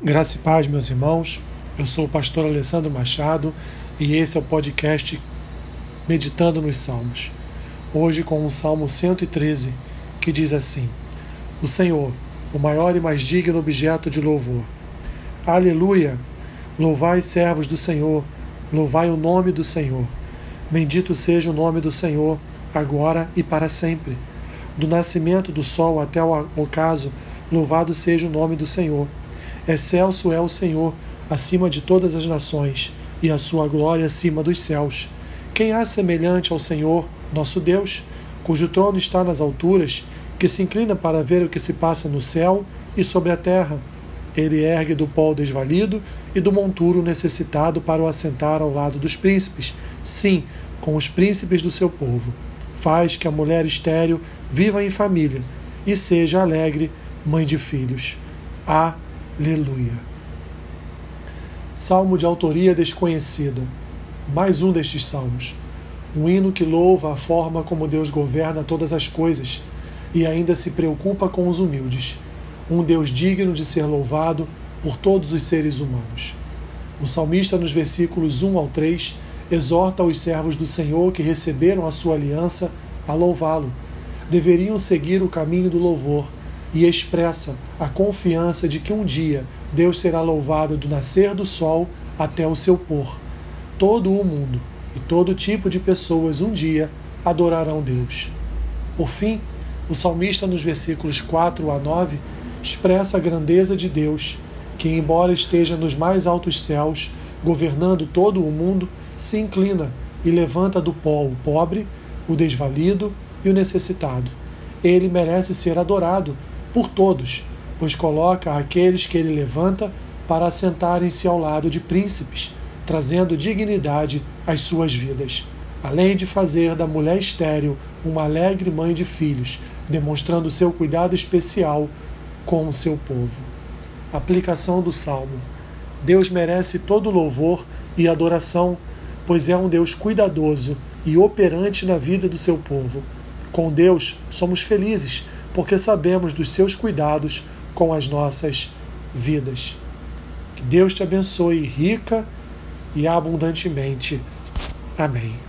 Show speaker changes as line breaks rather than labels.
Graça e paz, meus irmãos. Eu sou o pastor Alessandro Machado e esse é o podcast Meditando nos Salmos. Hoje com o Salmo 113, que diz assim: O Senhor, o maior e mais digno objeto de louvor. Aleluia! Louvai, servos do Senhor, louvai o nome do Senhor. Bendito seja o nome do Senhor, agora e para sempre. Do nascimento do sol até o ocaso, louvado seja o nome do Senhor Excelso é o Senhor, acima de todas as nações, e a sua glória acima dos céus. Quem há semelhante ao Senhor, nosso Deus, cujo trono está nas alturas, que se inclina para ver o que se passa no céu e sobre a terra? Ele ergue do pó desvalido e do monturo necessitado para o assentar ao lado dos príncipes, sim, com os príncipes do seu povo. Faz que a mulher estéril viva em família e seja alegre mãe de filhos. A Aleluia. Salmo de autoria desconhecida. Mais um destes salmos. Um hino que louva a forma como Deus governa todas as coisas e ainda se preocupa com os humildes. Um Deus digno de ser louvado por todos os seres humanos. O salmista, nos versículos 1 ao 3, exorta os servos do Senhor que receberam a sua aliança a louvá-lo. Deveriam seguir o caminho do louvor e expressa a confiança de que um dia Deus será louvado do nascer do sol até o seu pôr. Todo o mundo e todo tipo de pessoas um dia adorarão Deus. Por fim, o salmista, nos versículos 4 a 9, expressa a grandeza de Deus, que, embora esteja nos mais altos céus, governando todo o mundo, se inclina e levanta do pó o pobre, o desvalido e o necessitado. Ele merece ser adorado por todos, pois coloca aqueles que ele levanta para assentarem-se ao lado de príncipes, trazendo dignidade às suas vidas, além de fazer da mulher estéril uma alegre mãe de filhos, demonstrando seu cuidado especial com o seu povo. Aplicação do Salmo. Deus merece todo louvor e adoração, pois é um Deus cuidadoso e operante na vida do seu povo. Com Deus somos felizes porque sabemos dos seus cuidados com as nossas vidas. Que Deus te abençoe rica e abundantemente. Amém.